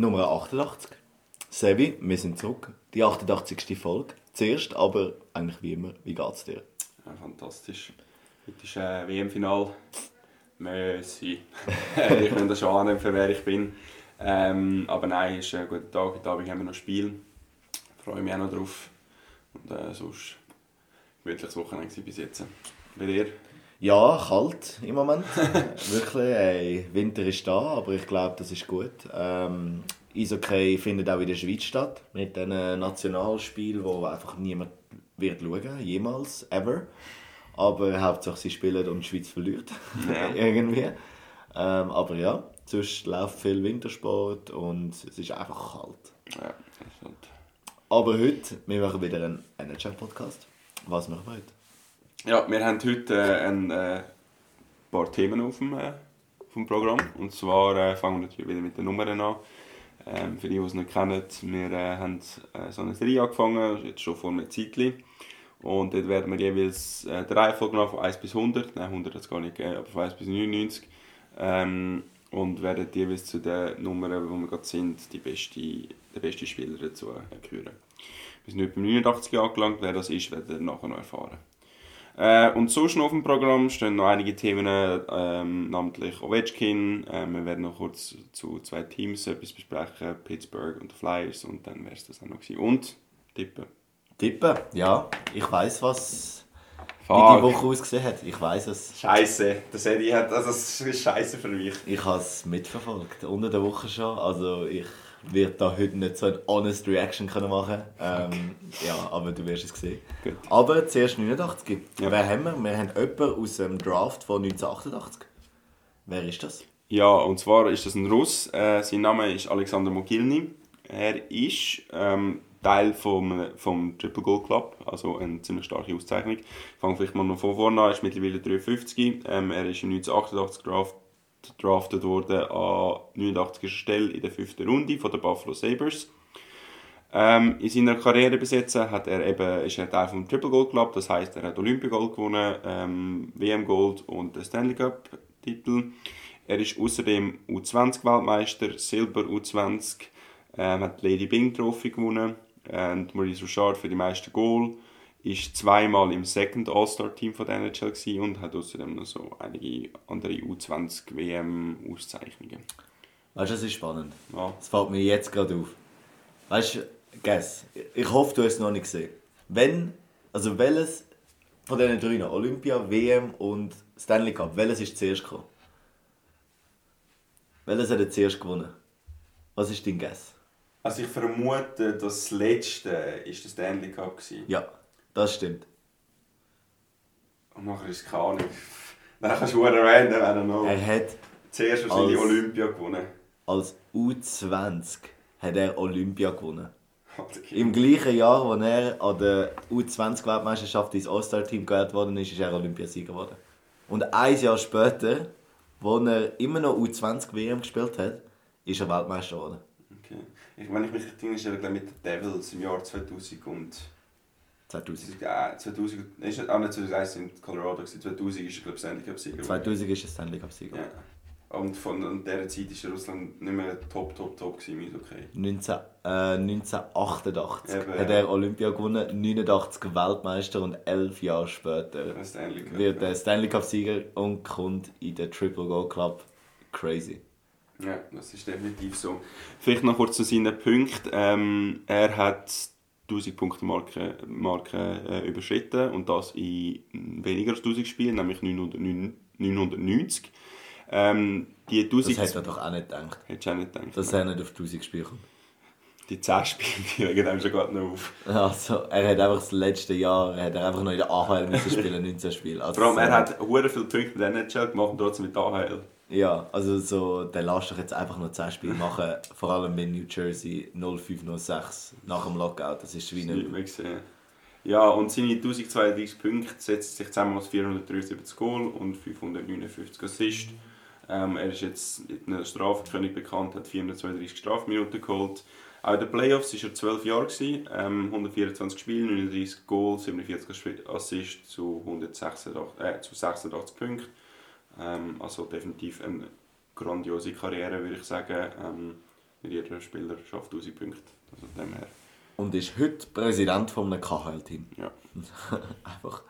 Nummer 88. Sevi, wir sind zurück. Die 88. Folge. Zuerst, aber eigentlich wie immer, wie geht's dir? Ja, fantastisch. Heute ist äh, WM-Final. Messi. ich kann das schon annehmen, für wer ich bin. Ähm, aber nein, es ist ein guter Tag. Heute Abend haben wir noch Spiel. Ich freue mich auch noch drauf. Und äh, sonst gemütliches Wochenende bis jetzt. Bei dir? Ja, kalt im Moment. Wirklich, ey, Winter ist da, aber ich glaube, das ist gut. Ähm, Eishockey findet auch in der Schweiz statt, mit diesen Nationalspielen, wo einfach niemand wird schauen, jemals, ever. Aber Hauptsache sie spielen und die Schweiz verliert. Ja. Irgendwie. Ähm, aber ja, sonst läuft viel Wintersport und es ist einfach kalt. Ja, das stimmt. Aber heute, wir machen wieder einen NHL-Podcast. Was machen wir heute? Ja, wir haben heute äh, ein äh, paar Themen auf dem, äh, dem Programm. Und zwar äh, fangen wir natürlich wieder mit den Nummern an. Ähm, für die, die es nicht kennen, wir äh, haben äh, so eine Serie angefangen, jetzt schon vor einem Zeitchen. Und dort werden wir jeweils äh, die Reihenfolge genommen von 1 bis 100. Nein, 100 hat es gar nicht gegeben, aber von 1 bis 99. Ähm, und werden jeweils zu den Nummern, wo wir gerade sind, die beste, den besten Spieler dazu küren. Wir sind heute beim 89 angelangt. Wer das ist, werdet ihr nachher noch erfahren. Äh, und sonst noch auf dem Programm stehen noch einige Themen, ähm, namentlich Ovechkin. Äh, wir werden noch kurz zu zwei Teams etwas besprechen, Pittsburgh und die Flyers. Und dann wäre es das auch noch gewesen. Und tippen. Tippen? Ja, ich weiß was, wie die Woche ausgesehen hat. Ich weiß es. Scheiße, das, hätte ich, also das ist scheiße für mich. Ich habe es mitverfolgt, unter der Woche schon. Also ich werde da heute nicht so eine honest Reaction können machen ähm, Ja, aber du wirst es sehen. Gut. Aber zuerst 89. Ja. Wer haben wir? Wir haben jemanden aus dem Draft von 1988. Wer ist das? Ja, und zwar ist das ein Russ. Äh, sein Name ist Alexander Mogilny. Er ist ähm, Teil vom, vom Triple Gold Club, also eine ziemlich starke Auszeichnung. Ich fange vielleicht mal noch von vorne an, er ist mittlerweile 53. Ähm, er ist in 1988 draft, drafted worden an 89. Stelle in der fünften Runde von den Buffalo Sabres. Ähm, in seiner Karriere bis hat er eben, ist er Teil vom Triple Gold Club, das heißt, er hat Olympia Gold gewonnen, ähm, WM Gold und den Stanley Cup Titel. Er ist außerdem U20 Weltmeister, Silber U20, ähm, hat Lady Bing Trophy gewonnen und Maurice Richard für die meisten Goal ist zweimal im Second All-Star Team von der NHL und hat außerdem noch so einige andere U20 WM Auszeichnungen. Weißt du, das ist spannend. Ja. Das fällt mir jetzt gerade auf. Weißt du, guess, ich hoffe, du hast es noch nicht gesehen. Wenn, also welches von diesen drei Olympia, WM und Stanley Cup, welches ist zuerst gekommen? Welches hat er zuerst gewonnen? Was ist dein Guess? Also ich vermute, das letzte ist der Stanley Cup gewesen. Ja, das stimmt. Und nachher ist es keine Ahnung. Dann kannst du erwähnen, I don't know. Er hat Zuerst wahrscheinlich als- Olympia gewonnen. als U20 hat er Olympia gewonnen. Im gleichen Jahr, als er an der U20-Weltmeisterschaft ins All-Star-Team gewählt worden ist, ist er Olympiasieger geworden. Und ein Jahr später, wo er immer noch U20-WM gespielt hat, ist er Weltmeister geworden. Okay. Ich, wenn ich mich richtig erinnere, ist er mit den Devils im Jahr 2000 und... 2000. Äh, 2000... Ist er, auch nicht 2001 in Colorado, gewesen. 2000 ist er, glaube ich, Stanley Cup-Sieger. geworden. 2000 ist er Stanley Cup-Sieger. Ja. Und von dieser Zeit ist Russland nicht mehr top, top, top gewesen, ist okay. 19, äh, 1988 Eben, hat ja. er Olympia gewonnen, 89 Weltmeister und 11 Jahre später Cup. wird er Stanley Cup-Sieger und kommt in den Triple Gold Club. Crazy. Ja, das ist definitiv so. Vielleicht noch kurz zu seinen Punkten. Ähm, er hat 1000 Punkte Marke, Marke äh, überschritten und das in weniger als 1000 Spielen, nämlich 909 990. Ähm, die Das 1000 hätte er doch auch nicht gedacht. Hättest du auch nicht gedacht. Dass er nicht auf 1000 Spiele kommt. Die 10 Spiele, die regen einem schon gerade noch auf. Also, er hat einfach das letzte Jahr, er hat einfach noch in der AHL müssen spielen, 19 Spiele. Also, Vor allem, er hat hure viele Punkte in der NHL gemacht und trotzdem mit der AHL. Ja, also so, der lässt doch jetzt einfach noch 10 Spiele machen, vor allem in New Jersey 0506 nach dem Lockout. Das ist wie sehen. Ja, und seine 1032 Punkte setzen sich zusammen aus 473 Goal und 559 Assists. Ähm, er ist jetzt in der Strafkönig bekannt, hat 432 Strafminuten geholt. Auch in den Playoffs war er 12 Jahre, gewesen, ähm, 124 Spiele, 39 Goals, 47 Assists zu, 186, äh, zu 86 Punkten. Ähm, also definitiv eine grandiose Karriere, würde ich sagen. Ähm, mit jeder Spieler schafft 1000 Punkte. Also dem her, Und ist heute Präsident von einem KHL-Team. ja. Einfach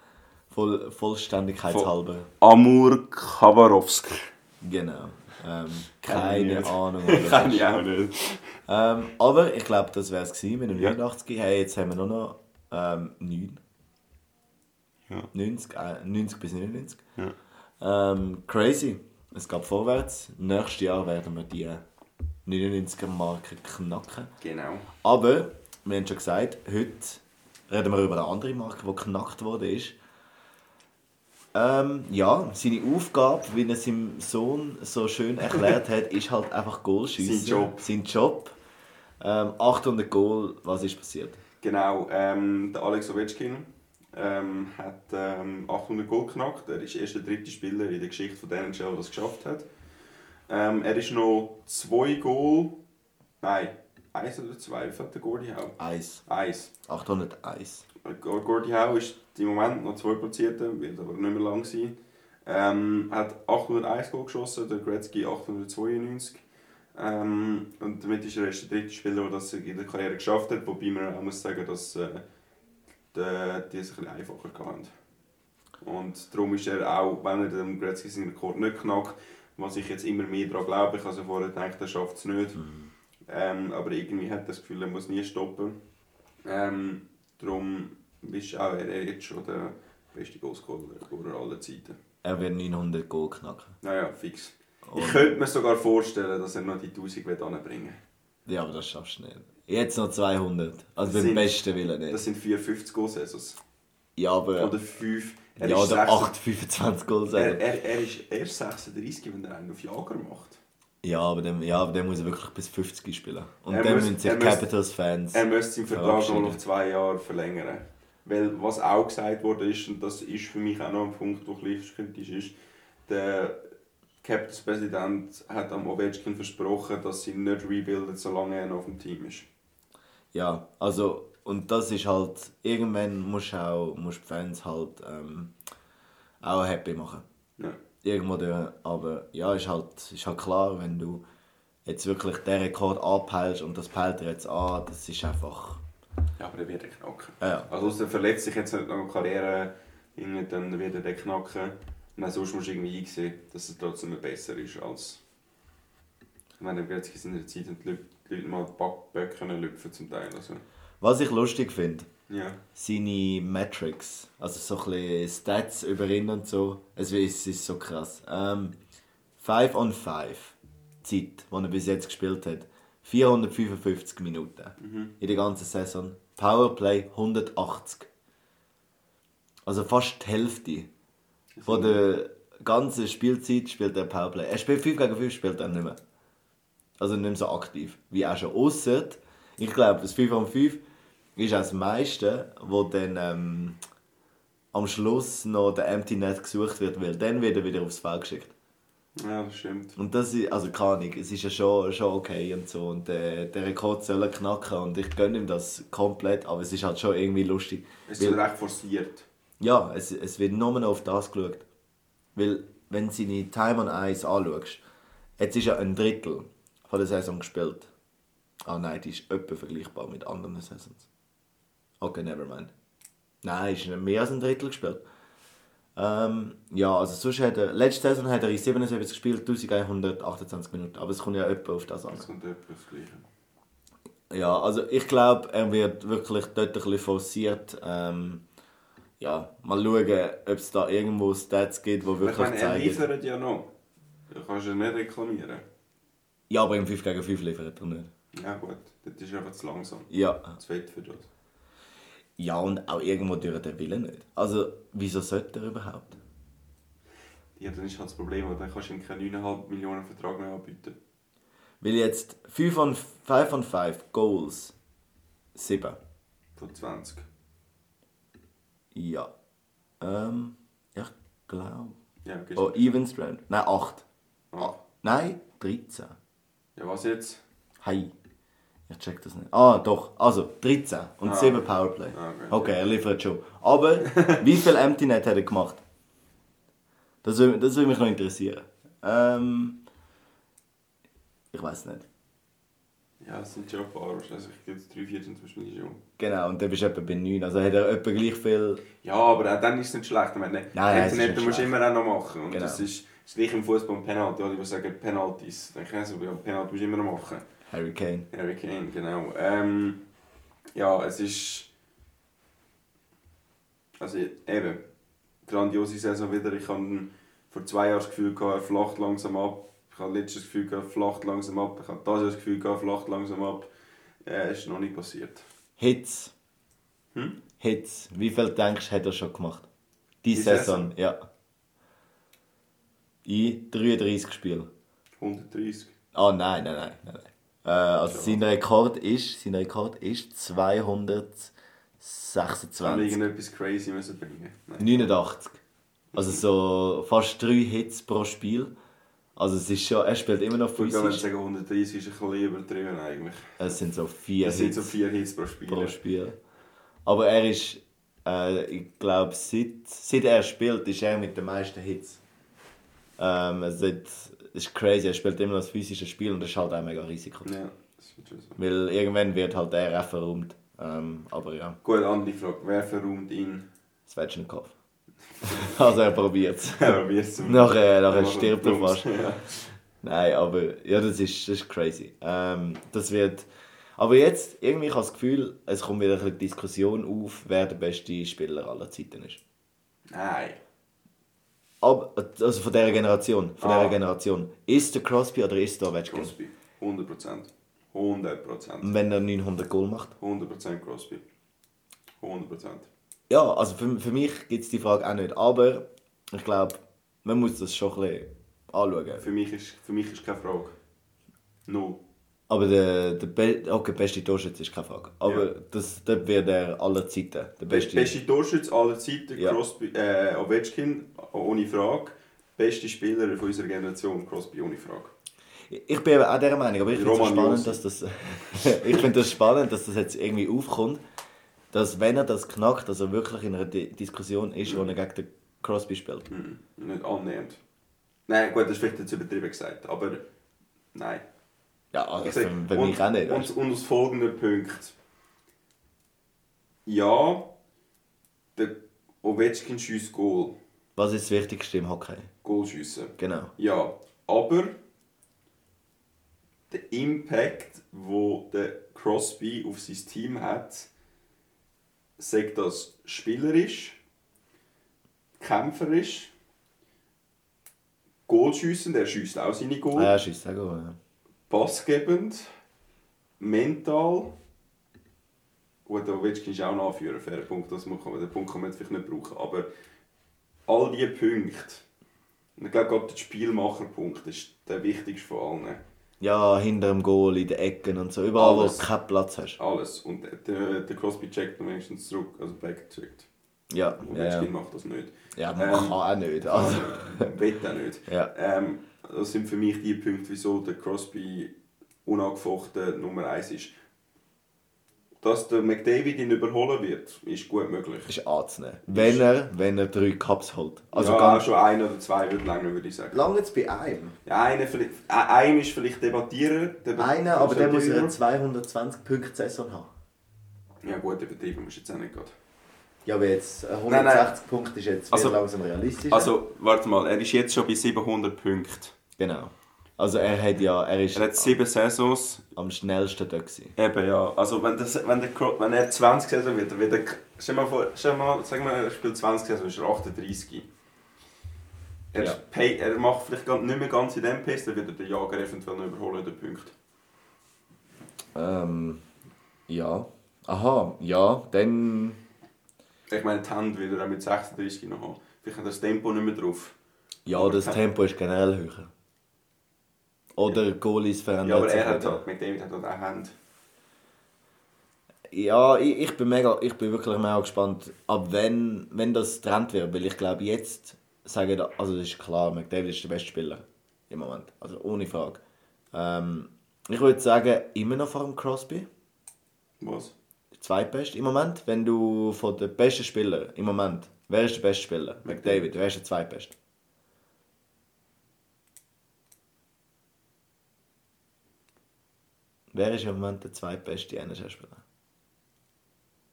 voll, Vollständigkeitshalber. Amur Khabarovsk. Genau. Ähm, Keine. Ahnung. Kann ich auch nicht. Ähm, aber ich glaube, das wäre es mit dem Ja. 89. Hey, jetzt haben wir nur noch ähm, 9. Ja. 90, äh, 90 bis 99. Ja. Ähm, crazy. Es geht vorwärts. Nächstes Jahr werden wir die 99er-Marke knacken. Genau. Aber, wir haben schon gesagt, heute reden wir über eine andere Marke, die geknackt wurde. Ist. Ähm, ja, seine Aufgabe, wie er seinem Sohn so schön erklärt hat, ist halt einfach Goal schießen. Sein Job. Sein Job. Ähm, 800 Goal, was ist passiert? Genau, ähm, der Alex Ovechkin ähm, hat ähm, 800 Goal geknackt. Er ist erst der dritte Spieler in der Geschichte von der NHL, der das geschafft hat. Ähm, er ist noch zwei Goal, nein, eins oder zwei, hat der Gordie Howe? Eis. Eins. 801. Gordie Howe ist im Moment noch zwei Platzierte, wird aber nicht mehr lang sein. Ähm, hat 801 Goal geschossen, der Gretzky 892. Ähm, und damit ist er erst der dritte Spieler, der das in der Karriere geschafft hat, wobei man auch muss sagen, dass äh, die, die es ein bisschen einfacher hatten. Und darum ist er auch, wenn er den Gretzky seinen Rekord nicht knackt, was ich jetzt immer mehr daran glaube, ich also vorher gedacht, er schafft es nicht. Ähm, aber irgendwie hat er das Gefühl, er muss nie stoppen. Ähm, darum ist auch er jetzt schon der beste Goalscorer aller Zeiten. Er wird 900 Goal knacken. Naja, fix. Und- Ich könnte mir sogar vorstellen, dass er noch die 1000 wird anbringen Ja, aber das schaffst du nicht. Jetzt noch 200. Also Das beim sind- besten Willen nicht. Das sind 450 Goal-Saisons. ja, aber... Oder 5. Er, ja, oder 6 8, 25 Goals. er, er, er ist erst 36, wenn er einen auf Jager macht. Ja, aber dann, ja, aber muss er wirklich bis 50 spielen. Und Er dann müssen sich Capitals-Fans... Er müsste seinen Vertrag noch auf zwei Jahre verlängern. Weil was auch gesagt wurde, ist, und das ist für mich auch noch ein Punkt, der ein kritisch ist, der Capitals-Präsident hat am Ovechkin versprochen, dass sie nicht rebuilden, solange er noch auf dem Team ist. Ja, also... Und das ist halt... Irgendwann musst du auch musst die Fans halt ähm, auch happy machen. Ja. Irgendwo durch. Aber ja, ist halt, ist halt klar, wenn du jetzt wirklich den Rekord anpeilst und das peilt er jetzt an, das ist einfach... ja, aber er wird den knacken. Ja. Also er verletzt sich jetzt nicht noch in der Karriere, dann wird er den knacken. Und sonst musst du irgendwie einsehen, dass er trotzdem besser ist als... Ich meine, jetzt in seiner Zeit haben die Leute, die Leute mal Backböcke lüpfen zum Teil. Also, Was ich lustig finde, ja. seine Metrics, also so ein bisschen Stats über ihn und so, es ist, ist so krass. Ähm, 5 on 5 Zeit, die er bis jetzt gespielt hat, 455 Minuten in der ganzen Saison. Powerplay 180. Also fast die Hälfte von der ganzen Spielzeit spielt er Powerplay. Er spielt 5 gegen 5 spielt er nicht mehr. Also nicht mehr so aktiv wie auch schon. Ausser, ich glaube, das 5 on 5 ist auch das meiste, wo dann ähm, am Schluss noch der Empty Net gesucht wird, weil dann wird er wieder aufs Feld geschickt. ja, das stimmt. Und das ist, also keine Ahnung, es ist ja schon, schon okay und so und der, der Rekord soll er knacken und ich gönne ihm das komplett, aber es ist halt schon irgendwie lustig. Es ist recht forciert. ja, es, es wird nur noch auf das geschaut. Weil, wenn du seine Time on Ice anschaust, jetzt ist ja ein Drittel von der Saison gespielt. Ah nein, die ist etwa vergleichbar mit anderen Saisons. Okay, never mind. Nein, ist nicht mehr als ein Drittel gespielt. Ähm, ja, also sonst hat er, letzte Saison hat er in 77 gespielt, 1128 Minuten, aber es kommt ja etwa auf das an. Das kommt etwa das Gleiche. Ja, also ich glaube, er wird wirklich dort ein bisschen forciert. Ähm, ja, mal schauen, ob es da irgendwo Stats gibt, die Aber Ich wirklich meine, er zeigen. liefert ja noch. Du kannst ja nicht reklamieren. Ja, aber im 5 gegen 5 liefert er nicht. Ja gut, das ist einfach zu langsam. Ja. Zu fett für das. Ja, und auch irgendwo durch den Willen nicht. Also, wieso sollte er überhaupt? Ja, dann ist halt das Problem, weil dann kannst du ihm keinen 9,5 Millionen Vertrag mehr anbieten. Weil jetzt 5 von 5 von 5 Goals 7. Von 20. Ja. Ähm, ich glaube. Ja, gehst Oh, Even Strand. Nein, 8. ah. Nein, 13. ja, was jetzt? Hey. Ich check das nicht. Ah, doch. Also, 13 und Ah. 7 Powerplay. Ah, okay. Okay, er liefert schon. Aber, wie viel Empty Net hat er gemacht? Das würde, das würde mich noch interessieren. Ähm, ich weiß nicht. Ja, es sind schon ein paar. Also ich glaube, drei, vier Beispiel schon. Genau, und dann bist du etwa bei 9. Also hat er etwa gleich viel... Ja, aber auch dann ist es nicht schlecht. Ich meine, Nein, nein, es nicht musst du immer auch noch machen. Und Genau. das ist, ist gleich im Fußball ein Penalty. Alle, die sagen Penalties. Dann kennst du, Penalty musst du immer machen. Harry Kane. Harry Kane, genau. Ähm, ja, es ist. Also eben, grandiose Saison wieder. Ich hatte vor zwei Jahren das Gefühl, gehabt, er flacht langsam ab. Ich habe letztes das Gefühl, gehabt, er flacht langsam ab. Ich habe dieses Jahr das Gefühl, gehabt, er flacht langsam ab. Äh, ist noch nicht passiert. Hits. Hm? Hits. Wie viel denkst du, hat er schon gemacht? Die, Die Saison, ja. In 33 Spielen. 130. Ah, nein, nein, nein. nein. Äh, also Ja. sein Rekord ist, sein Rekord ist Haben wir 226. irgendetwas crazy müssen bringen? Nein. 89. Also so fast drei Hits pro Spiel. Also es ist schon, er spielt immer noch Gut, wenn wir physisch. sagen 130 ist ein bisschen übertrieben eigentlich. Es sind so vier Es sind Hits so vier Hits pro Spiel. pro Spiel. Aber er ist, äh, ich glaube, seit, seit er spielt, ist er mit den meisten Hits. Ähm, es ist, es ist crazy, er spielt immer noch das physische Spiel und das ist halt auch mega Risiko. Ja, das ist schon so. Weil irgendwann wird halt er auch verräumt. Ähm, aber ja, Gut, andere Frage. Wer verräumt ihn? Svetschnikov. also er probiert es. Ja, wie es. Nachher, nachher Ja, stirbt er fast. Ja. Nein, aber ja, das ist, das ist crazy. Ähm, das wird... Aber jetzt, irgendwie habe ich das Gefühl, es kommt wieder ein bisschen Diskussion auf, wer der beste Spieler aller Zeiten ist. Nein. Aber, also von dieser Generation. Von Ah. dieser Generation. Ist der Crosby oder ist der Ovechkin? Crosby. 100%. 100%. Wenn er 900 Goal macht? 100% Crosby. 100%. Ja, also für, für mich gibt es die Frage auch nicht. Aber ich glaube, man muss das schon ein bisschen anschauen. Für mich ist, für mich ist keine Frage. Null. Aber der, der Be okay, beste Torschütze ist keine Frage. Aber Ja. das, dort wird er aller Zeiten der Der beste. beste Torschütze aller Zeiten, Ja. Crosby, äh, Ovechkin, ohne Frage. Beste Spieler von unserer Generation, Crosby, ohne Frage. Ich bin auch dieser Meinung, aber ich finde es spannend, dass das, ich das spannend, dass das jetzt irgendwie aufkommt, dass wenn er das knackt, dass er wirklich in einer Di Diskussion ist, wo er gegen den Crosby spielt. Mhm. Nicht annähernd. Nein, gut, das ist vielleicht jetzt übertrieben gesagt, aber nein. Ja, also sag, für und, mich auch nicht. Und, und aus folgenden Punkten. Ja, der Ovechkin schießt Goal. Was ist das Wichtigste im Hockey? Goal schiessen. Genau. Ja, aber der Impact, wo der Crosby auf sein Team hat, sagt das spielerisch, kämpferisch, Goalschiessen, der schießt auch seine Ah, Goal, ja, schießt auch gut. Ja. Passgebend, mental. Gut, Ovechkin ist auch ein Anführer, fairer Punkt, das man, den Punkt kann man vielleicht nicht brauchen, aber all diese Punkte, ich glaube gerade der Spielmacherpunkt ist der wichtigste von allen. ja, hinter dem Goal, in den Ecken und so. Überall, Alles. wo du keinen Platz hast. Alles. Und der, der Crosby checkt dann wenigstens zurück, also backcheckt. Ja, Und ja, ja. Macht das nicht. ja man Ähm, kann auch nicht. Also, Will auch nicht. ja. Ähm, das sind für mich die Punkte, wieso der Crosby unangefochten Nummer 1 ist. Dass der McDavid ihn überholen wird, ist gut möglich. ist anzunehmen. Wenn er, wenn er drei Cups holt. Also ja, ganz schon ein oder zwei wird länger, würde ich sagen. Lange jetzt bei einem. Ja, einer, vielleicht, äh, einem ist vielleicht debattieren. debat- Einer, aber der muss eine 220 Punkte Saison haben. Ja gut, übertrieben musst du jetzt auch nicht gerade. Ja, aber jetzt äh, Nein, 160 Punkte ist jetzt Also- langsam realistisch. Also, warte mal, er ist jetzt schon bei 700 Punkten. Genau. Also er hat ja, er ist Er hat sieben Saisons. am schnellsten dort gewesen. Eben, ja. Also, wenn, das, wenn, der, Cro- wenn er 20 Saison wird, dann wird er... Stell mal vor, stell mal, sag mal, er spielt 20 Saison, ist er 38. Er, Ja. pay, er macht vielleicht gar- nicht mehr ganz in dem Pace, dann wird er den Jager eventuell noch überholen, den Punkt. Ähm, ja. Aha, ja, dann... Ich meine, die Hand wird er auch mit 36 noch haben. Vielleicht hat er das Tempo nicht mehr drauf. Ja, das Tempo ist generell höher. Oder Goalies verändern Ja, aber er hat wieder. halt, McDavid hat halt auch Hand. Ja, ich, ich, bin mega, ich bin wirklich mega gespannt, ab wenn, wenn das Trend wird. Weil ich glaube, jetzt sagen, also das ist klar, McDavid ist der beste Spieler im Moment. Also ohne Frage. Ähm, ich würde sagen, immer noch vor dem Crosby. Was? Zweitbest im Moment. Wenn du von den besten Spielern im Moment, wer ist der beste Spieler? McDavid, wer ist der zweitbeste? Wer ist im Moment der zweitbeste NHL-Spieler?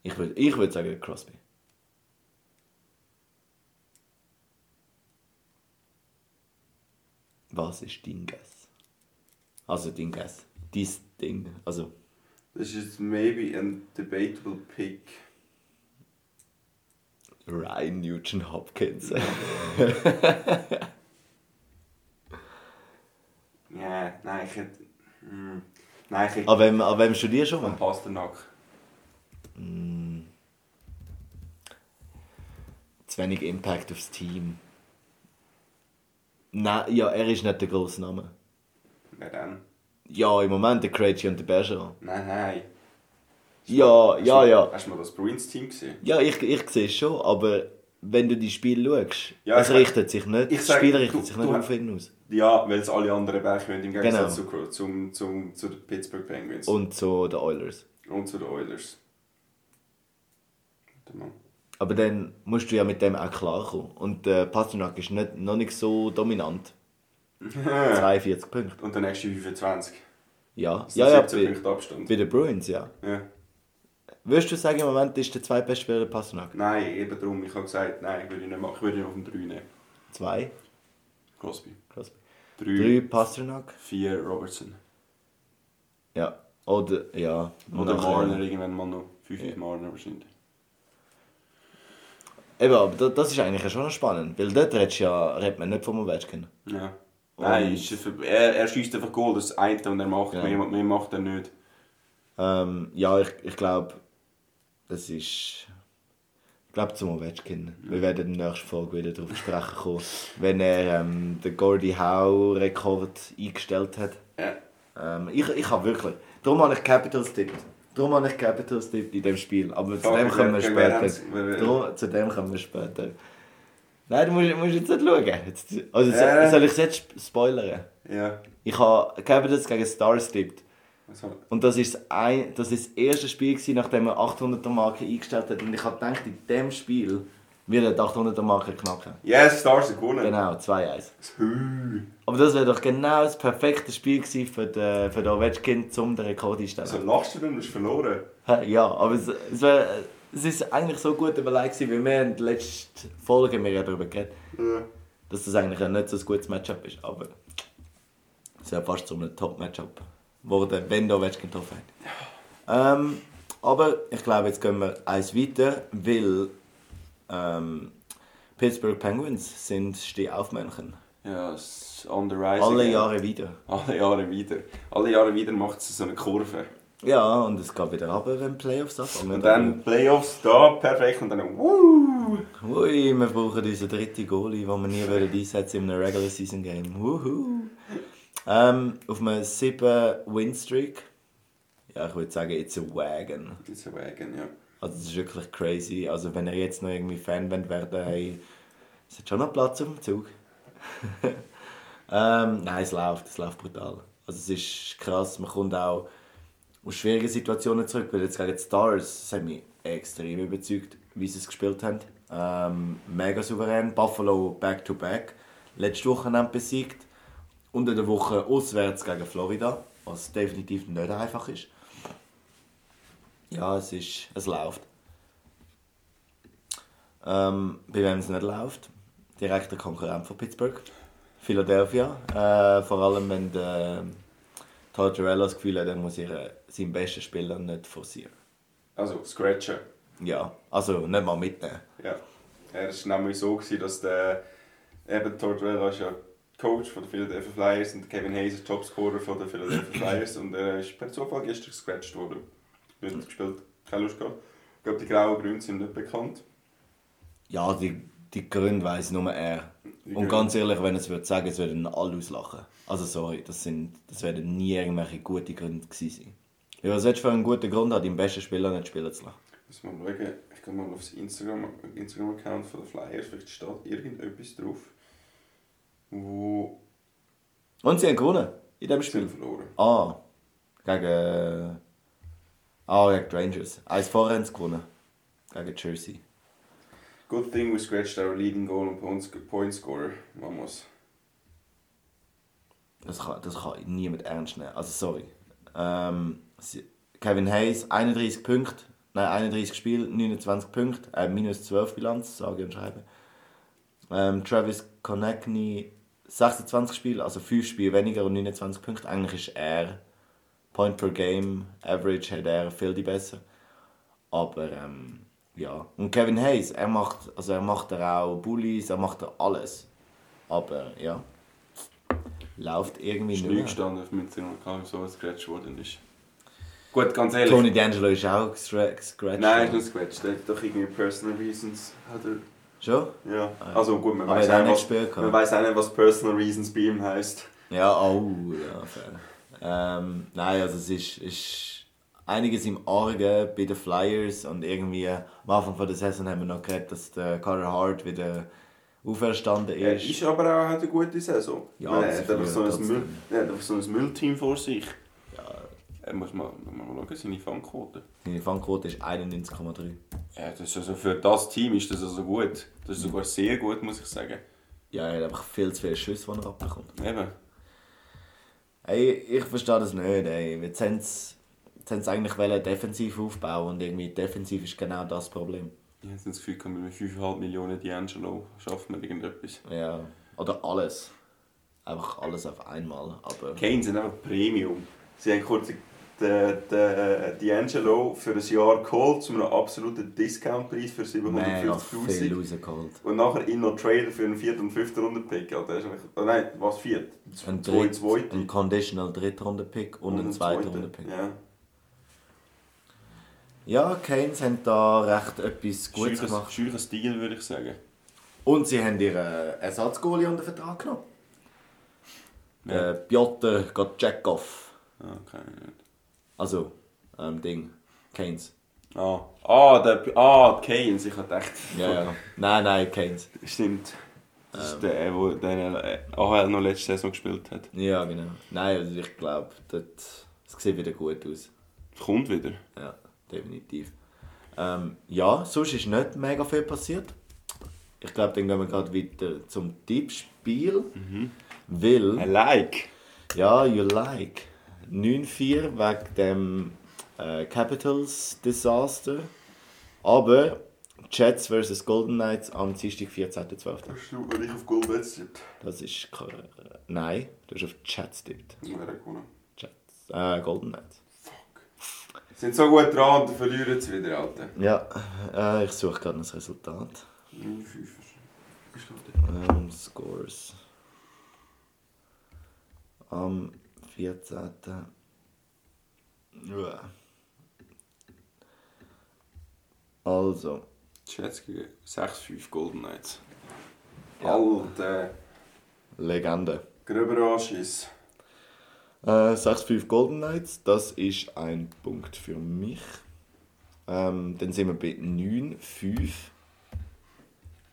Ich würde ich würd sagen Crosby. Was ist dein Guess? Also dein Guess. Dies Ding. Also, Das ist maybe a debatable pick. Ryan Nugent Hopkins. Ja, nein, ich hätte... Hm. Nein, ich an, wem, an wem studierst du mal? Pasternak. Zu wenig Impact aufs Team. Nein, ja, er ist nicht der grosse Name. Wer dann? Ja, im Moment der Krejci und der Bergeron. Nein, nein. Ja, Hast ja, du- ja. Hast du mal das Bruins-Team gesehen? Ja, ich, ich sehe es schon, aber wenn du die Spiele schaust, Ja, es ich- richtet sich nicht, ich das sag, Spiel du- richtet sich nicht du- auf ihn aus. Ja, weil es alle anderen Berge im Gegensatz Genau. zu, zum, zum, zu den Pittsburgh Penguins. Und zu den Oilers. Und zu den Oilers. Aber dann musst du ja mit dem auch klarkommen. Und der Pasternak ist nicht, noch nicht so dominant. 42 Punkte. Und der nächste 25. Ja, Das ja, ja, 17 bei, Punkte Abstand. bei den Bruins, ja. Ja. Würdest du sagen, im Moment ist der zweitbeste Spieler der Pasternak? Nein, eben darum. Ich habe gesagt, nein, ich würde ihn nicht machen. Ich würde ihn auf den 3 nehmen. Zwei. Crosby. Krass. 3, Drei Pasternak. 4 Robertson. Ja. Oder, ja. Oder Marner irgendwann mal noch. 5 Ja. Marner wahrscheinlich. Eben, aber da- das ist eigentlich schon noch spannend. Weil dort redest ja, redet man nicht vom Ovechkin. Ja. Und- Nein, ist er, er schießt einfach Goal, das ist das eine und er macht, Ja. mehr, mehr macht er nicht. Ähm, ja, ich, ich glaube, das ist. Ich glaube zum Ovechkin. Wir werden in der nächsten Folge wieder darauf sprechen kommen, wenn er ähm, den Gordie Howe-Rekord eingestellt hat. Ja. Ähm, ich ich habe wirklich. Darum habe ich Capitals tippt. Darum habe ich Capitals tippt in dem Spiel. Aber zu dem kommen wir später. Darum, zu dem kommen wir später. Nein, du musst, musst jetzt nicht schauen. Jetzt, also so- Äh. soll ich es jetzt sp- spoilern? Ja. Ich habe Capitals gegen Stars tippt. Hat- Und das ist, das ein, das ist das erste Spiel, gewesen, nachdem er 800er Marke eingestellt hat. Und ich habe gedacht, in diesem Spiel wird er die 800er Marke knacken. Yes, Stars hat gewonnen. Genau, 2-1. Hü. Aber das wäre doch genau das perfekte Spiel gewesen für den, für den Ovechkin, um den Rekord einzustellen. Also lachst du denn, du hast verloren? Ja, aber es, es, wär, es ist eigentlich so gut überlegt weil wir in der letzten Folge ja darüber geredet Ja. dass das eigentlich ein nicht so ein gutes Matchup ist. Aber es wäre fast so ein Top-Matchup geworden, wenn der Ovechkin getroffen hat. Ähm, aber ich glaube, jetzt gehen wir eins weiter, weil ähm, Pittsburgh Penguins sind Stehaufmännchen. Ja, on the rise. Alle again. Jahre wieder. Alle Jahre wieder. Alle Jahre wieder macht es so eine Kurve. Ja, und es geht wieder runter, wenn Playoffs anfangen. Und dann Playoffs da, perfekt. Und dann wuh. Ui, wir brauchen unseren dritten Goalie, den wir nie würden einsetzen in einem Regular Season Game. Wuhu. Ähm, auf einem 7-Win-Streak. Ja, ich würde sagen, it's a wagon. It's a wagon, ja. Also das ist wirklich crazy. Also wenn ihr jetzt noch irgendwie Fan wollt werden, hey, es hat schon noch Platz auf dem Zug. ähm, nein, es läuft, es läuft brutal. Also es ist krass, man kommt auch aus schwierigen Situationen zurück, weil jetzt gegen die Stars, das hat mich extrem überzeugt, wie sie es gespielt haben. Ähm, mega souverän, Buffalo back-to-back, letzte Wochenende besiegt. Und in der Woche auswärts gegen Florida, was definitiv nicht einfach ist. Ja, es, ist, es läuft. Ähm, bei wem es nicht läuft, direkter Konkurrent von Pittsburgh, Philadelphia. Äh, vor allem, wenn der Tortorella das Gefühl hat, er muss ihre, seinen besten Spieler nicht forcieren. Also, Scratcher. Ja, also nicht mal mitnehmen. Ja. Er war nämlich so, gewesen, dass der eben Tortorella ist ja Coach von den Philadelphia Flyers und Kevin Hayes ist Topscorer von den Philadelphia Flyers und er ist per Zufall gestern gescratcht worden. Nicht gespielt, keine Lust gehabt. Ich glaube, die grauen Gründe sind nicht bekannt. Ja, die, die Gründe weiss nur er. Die Und Gründe. ganz ehrlich, wenn es würde sagen, es würden alle auslachen. Also sorry, das, sind, das werden nie irgendwelche gute Gründe gewesen sein. Ja, was willst du für einen guten Grund, hat deinen besten Spieler nicht spielen zu lassen? Muss mal schauen, ich gehe mal aufs Instagram-Account Instagram von den Flyers, vielleicht steht irgendetwas drauf, wo Und sie haben gewonnen in dem sie Spiel. haben verloren. Ah, gegen. Ah, gegen die Rangers. Eins vorher haben sie gewonnen. Gegen Jersey. Good thing we scratched our leading goal and points- point scorer, Vamos. Das kann, das kann niemand ernst nehmen. Also sorry. Ähm, sie- Kevin Hayes 31 Punkte, nein 31 Spiele, 29 Punkte, äh, minus 12 Bilanz, sage und schreibe. Ähm, Travis Konechny 26 Spiele, also 5 Spiele weniger und 29 Punkte. Eigentlich ist er Point per Game, Average hat er viel die besser. Aber ähm, ja. Und Kevin Hayes, er macht, also er macht er auch Bullies, er macht er alles. Aber ja. Läuft irgendwie Ist nicht mehr. gestanden auf meinem Zimmer, so was gescratcht worden ist. Gut, ganz ehrlich. Tony D'Angelo ist auch gescratcht. Nein, ist nicht gescratcht. Hat doch irgendwie Personal Reasons. Hat er... Schon? Ja. Also gut, man weiß auch, nicht was, gehabt. man weiß auch nicht, was Personal Reasons bei ihm heisst. Ja, oh, ja, fair. Ähm, nein, also es ist, ist einiges im Argen bei den Flyers und irgendwie am Anfang von der Saison haben wir noch gehört, dass der Carter Hart wieder auferstanden Er ist. ist aber auch hat eine gute Saison. Ja, er hat einfach so ein. Müll, hat einfach so ein Müllteam vor sich. Er muss mal, muss mal schauen, seine Fangquote. seine Fangquote ist 91,3. Ja, das ist also für das Team ist das also gut. Das ist sogar sehr gut, muss ich sagen. Ja, er hat einfach viel zu viele Schüsse, die er abbekommt. Eben. Ey, ich verstehe das nicht. Ey. Jetzt haben sie, jetzt haben sie eigentlich wollen defensiv aufbauen und irgendwie defensiv ist genau das Problem. Ich habe das Gefühl, mit 5,5 Millionen D'Angelo schafft man irgendetwas. Ja, oder alles. Einfach alles auf einmal. Aber Kane sind einfach Premium. Sie haben kurz den, den D'Angelo für ein Jahr geholt zu einem absoluten Discountpreis für mega viel 750'000. rausgeholt. Und nachher ihn noch traden für einen vierten und fünften Rundenpick. Alter. Das ist eigentlich- oh nein, was viert? Ein, Zwei Dritt, zweite. ein Conditional Drittrunde-Pick und, ein zweiter Runde-Pick. Ja. Ja, Keynes haben da recht etwas Gutes Scheuches, gemacht. scheucher Stil, würde ich sagen. Und sie haben ihren Ersatzgoalie unter Vertrag genommen. Ja. Äh, Piotr Gotchekov. Ah, Ahnung. Also, ähm, Ding. Keynes. Ah, ah, der, ah, Keynes, ich habe gedacht. Ja, ja. Nein, nein, Keynes. Stimmt. Das ist der, der der AHL noch letzte Saison gespielt hat. Ja, genau. Nein, also ich glaube, das sieht wieder gut aus. Kommt wieder. Ja, definitiv. Ähm, ja, sonst ist nicht mega viel passiert. Ich glaube, dann gehen wir gerade weiter zum Tippspiel. Weil, I like. ja, you like. 9-4 wegen dem äh, Capitals Desaster. Aber Jets vs Golden Knights am Dienstag, 14.12. Hast du, ich auf Gold getippt? Das ist. ke- Nein, du hast auf Jets tippt. Wer hat gewonnen? Jets. Äh, Golden Knights. Sind so gut dran und verlieren sie wieder, Alter. Ja, äh, ich suche gerade das Resultat. 9-5. Was steht da? Ähm, Scores. Am 14. Ja. Also, gegen 6-5 Golden Knights. Ja. Alter. Legende. Gröber Anschiss. Äh, 6-5 Golden Knights, das ist ein Punkt für mich. Ähm, dann sind wir bei 9-5.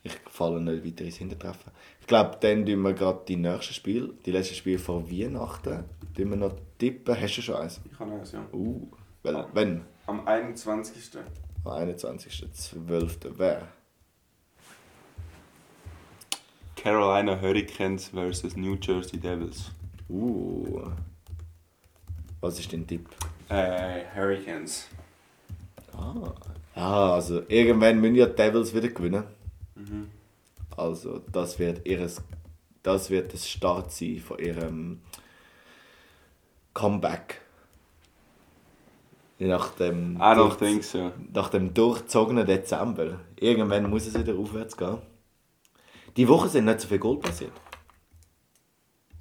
Ich falle nicht weiter ins Hintertreffen. Ich glaube, dann tun wir gerade die nächsten Spiele, die letzten Spiele vor Weihnachten, tun wir noch tippen. Hast du schon eins? Ich habe eins, ja. Uh, well, wenn? Am 21. Am 21.12. Wer? Carolina Hurricanes vs New Jersey Devils. Uh. Was ist dein Tipp? Äh, Hurricanes. Ah. Ja, also irgendwann müssen ja die Devils wieder gewinnen. Also das wird ihres, das wird das Start sein von ihrem Comeback. Nach dem, don't durch- think so. nach dem durchzogenen Dezember. Irgendwann muss es wieder aufwärts gehen. Die Woche sind nicht so viel Gold passiert.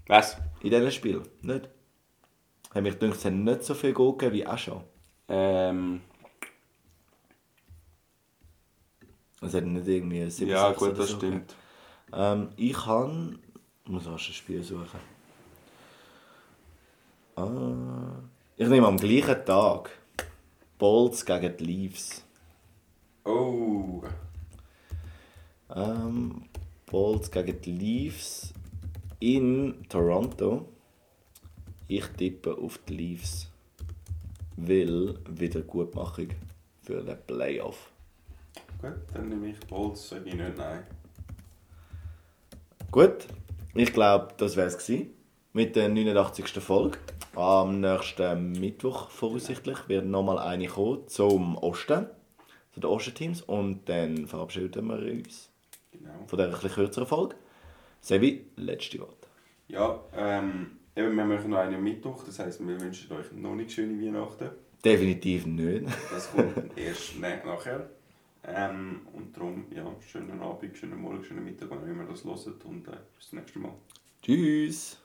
Was? In diesem Spiel. Nicht. Haben mich gedacht, es hat nicht so viel Gold gegeben wie auch schon. Ähm, Es hat nicht irgendwie 7 ja, gut, das so stimmt. Ähm, ich kann. Ich muss rasch ein Spiel suchen. Ah, ich nehme am gleichen Tag Bolts gegen die Leafs. Oh. Ähm, Bolts gegen die Leafs in Toronto. Ich tippe auf die Leafs. Will Wiedergutmachung für den Playoff. Gut, dann nehme ich Bolz, sage ich nicht nein. Gut, ich glaube, das wäre es mit der 89. Folge. Am nächsten Mittwoch voraussichtlich wird nochmal eine kommen zum Osten, zu den Ostenteams. Und dann verabschieden wir uns Genau. von dieser etwas kürzeren Folge. Sevi, letzte Worte. Ja, ähm, eben, wir machen noch einen Mittwoch, das heisst, wir wünschen euch noch nicht schöne Weihnachten. Definitiv nicht. Das kommt erst na- nachher. Ähm, und darum, ja, schönen Abend, schönen Morgen, schönen Mittag, immer ihr das hört und äh, bis zum nächsten Mal. Tschüss.